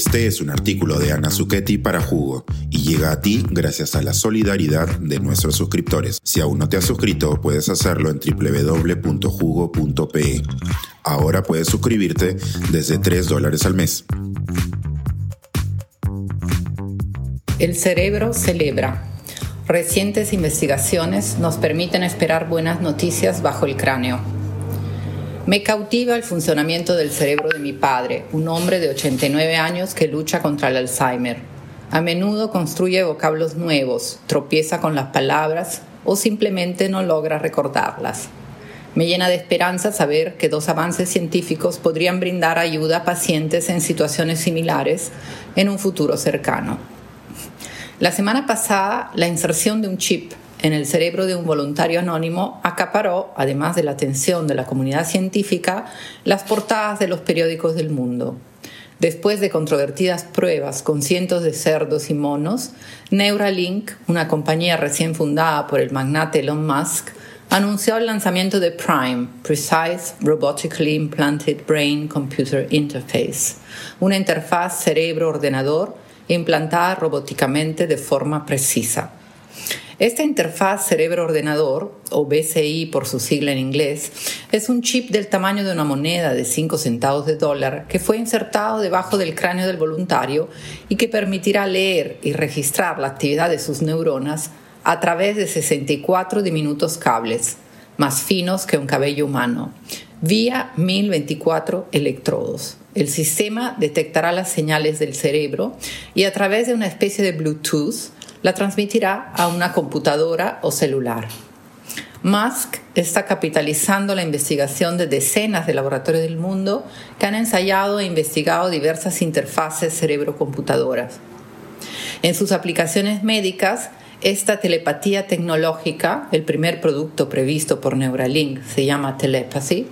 Este es un artículo de Ana Zucchetti para Jugo y llega a ti gracias a la solidaridad de nuestros suscriptores. Si aún no te has suscrito, puedes hacerlo en www.jugo.pe. Ahora puedes suscribirte desde 3 dólares al mes. El cerebro celebra. Recientes investigaciones nos permiten esperar buenas noticias bajo el cráneo. Me cautiva el funcionamiento del cerebro de mi padre, un hombre de 89 años que lucha contra el Alzheimer. A menudo construye vocablos nuevos, tropieza con las palabras o simplemente no logra recordarlas. Me llena de esperanza saber que dos avances científicos podrían brindar ayuda a pacientes en situaciones similares en un futuro cercano. La semana pasada, la inserción de un chip en el cerebro de un voluntario anónimo acaparó, además de la atención de la comunidad científica, las portadas de los periódicos del mundo. Después de controvertidas pruebas con cientos de cerdos y monos, Neuralink, una compañía recién fundada por el magnate Elon Musk, anunció el lanzamiento de Prime, Precise Robotically Implanted Brain Computer Interface, una interfaz cerebro-ordenador implantada robóticamente de forma precisa. Esta interfaz cerebro-ordenador, o BCI por su sigla en inglés, es un chip del tamaño de una moneda de 5 centavos de dólar que fue insertado debajo del cráneo del voluntario y que permitirá leer y registrar la actividad de sus neuronas a través de 64 diminutos cables, más finos que un cabello humano, vía 1024 electrodos. El sistema detectará las señales del cerebro y a través de una especie de Bluetooth la transmitirá a una computadora o celular. Musk está capitalizando la investigación de decenas de laboratorios del mundo que han ensayado e investigado diversas interfaces cerebro-computadoras. En sus aplicaciones médicas, esta telepatía tecnológica, el primer producto previsto por Neuralink, se llama Telepathy,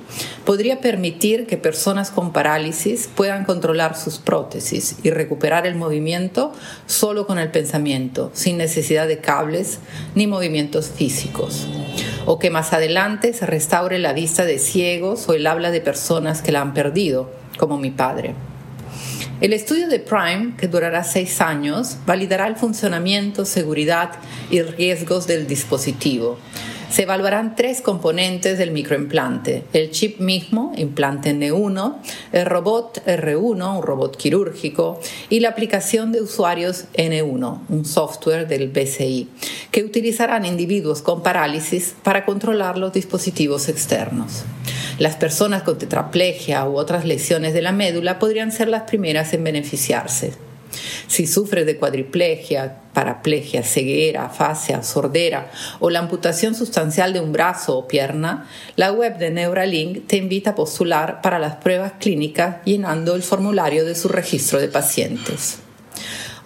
podría permitir que personas con parálisis puedan controlar sus prótesis y recuperar el movimiento solo con el pensamiento, sin necesidad de cables ni movimientos físicos. O que más adelante se restaure la vista de ciegos o el habla de personas que la han perdido, como mi padre. El estudio de Prime, que durará seis años, validará el funcionamiento, seguridad y riesgos del dispositivo. Se evaluarán tres componentes del microimplante, el chip mismo, implante N1, el robot R1, un robot quirúrgico, y la aplicación de usuarios N1, un software del BCI, que utilizarán individuos con parálisis para controlar los dispositivos externos. Las personas con tetraplegia u otras lesiones de la médula podrían ser las primeras en beneficiarse. Si sufres de cuadriplegia, paraplegia, ceguera, afasia, sordera o la amputación sustancial de un brazo o pierna, la web de Neuralink te invita a postular para las pruebas clínicas llenando el formulario de su registro de pacientes.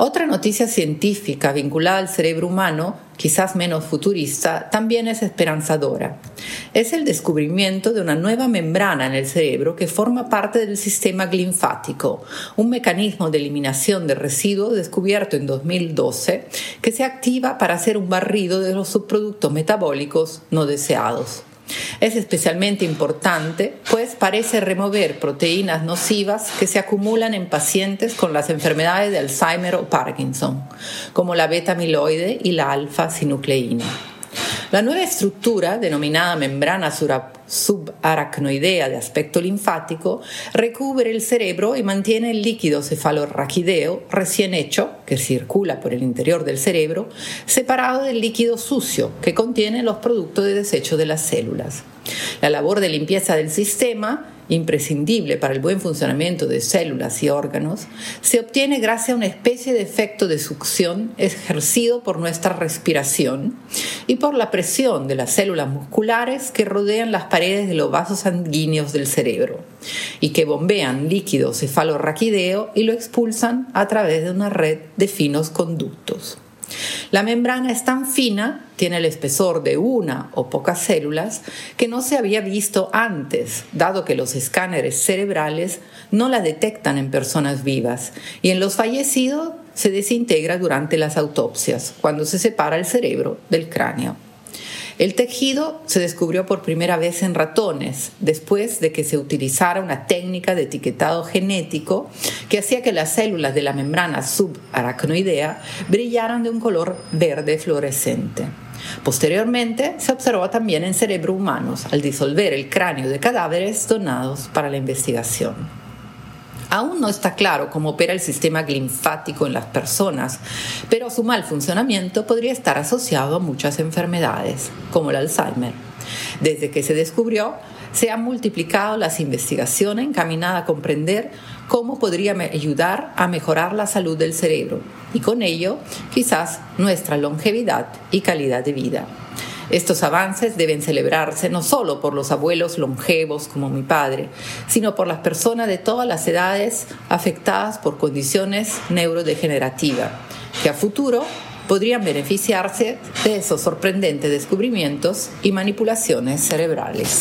Otra noticia científica vinculada al cerebro humano, quizás menos futurista, también es esperanzadora. Es el descubrimiento de una nueva membrana en el cerebro que forma parte del sistema linfático, un mecanismo de eliminación de residuos descubierto en 2012 que se activa para hacer un barrido de los subproductos metabólicos no deseados. Es especialmente importante, pues parece remover proteínas nocivas que se acumulan en pacientes con las enfermedades de Alzheimer o Parkinson, como la beta-amiloide y la alfa-sinucleína. La nueva estructura, denominada membrana subaracnoidea de aspecto linfático, recubre el cerebro y mantiene el líquido cefalorraquideo recién hecho, que circula por el interior del cerebro, separado del líquido sucio, que contiene los productos de desecho de las células. La labor de limpieza del sistema imprescindible para el buen funcionamiento de células y órganos, se obtiene gracias a una especie de efecto de succión ejercido por nuestra respiración y por la presión de las células musculares que rodean las paredes de los vasos sanguíneos del cerebro y que bombean líquido cefalorraquideo y lo expulsan a través de una red de finos conductos. La membrana es tan fina, tiene el espesor de una o pocas células, que no se había visto antes, dado que los escáneres cerebrales no la detectan en personas vivas y en los fallecidos se desintegra durante las autopsias, cuando se separa el cerebro del cráneo. El tejido se descubrió por primera vez en ratones, después de que se utilizara una técnica de etiquetado genético que hacía que las células de la membrana subaracnoidea brillaran de un color verde fluorescente. Posteriormente se observó también en cerebro humanos al disolver el cráneo de cadáveres donados para la investigación. Aún no está claro cómo opera el sistema linfático en las personas, pero su mal funcionamiento podría estar asociado a muchas enfermedades, como el Alzheimer. Desde que se descubrió, se han multiplicado las investigaciones encaminadas a comprender cómo podría ayudar a mejorar la salud del cerebro y con ello quizás nuestra longevidad y calidad de vida. Estos avances deben celebrarse no solo por los abuelos longevos como mi padre, sino por las personas de todas las edades afectadas por condiciones neurodegenerativas, que a futuro podrían beneficiarse de esos sorprendentes descubrimientos y manipulaciones cerebrales.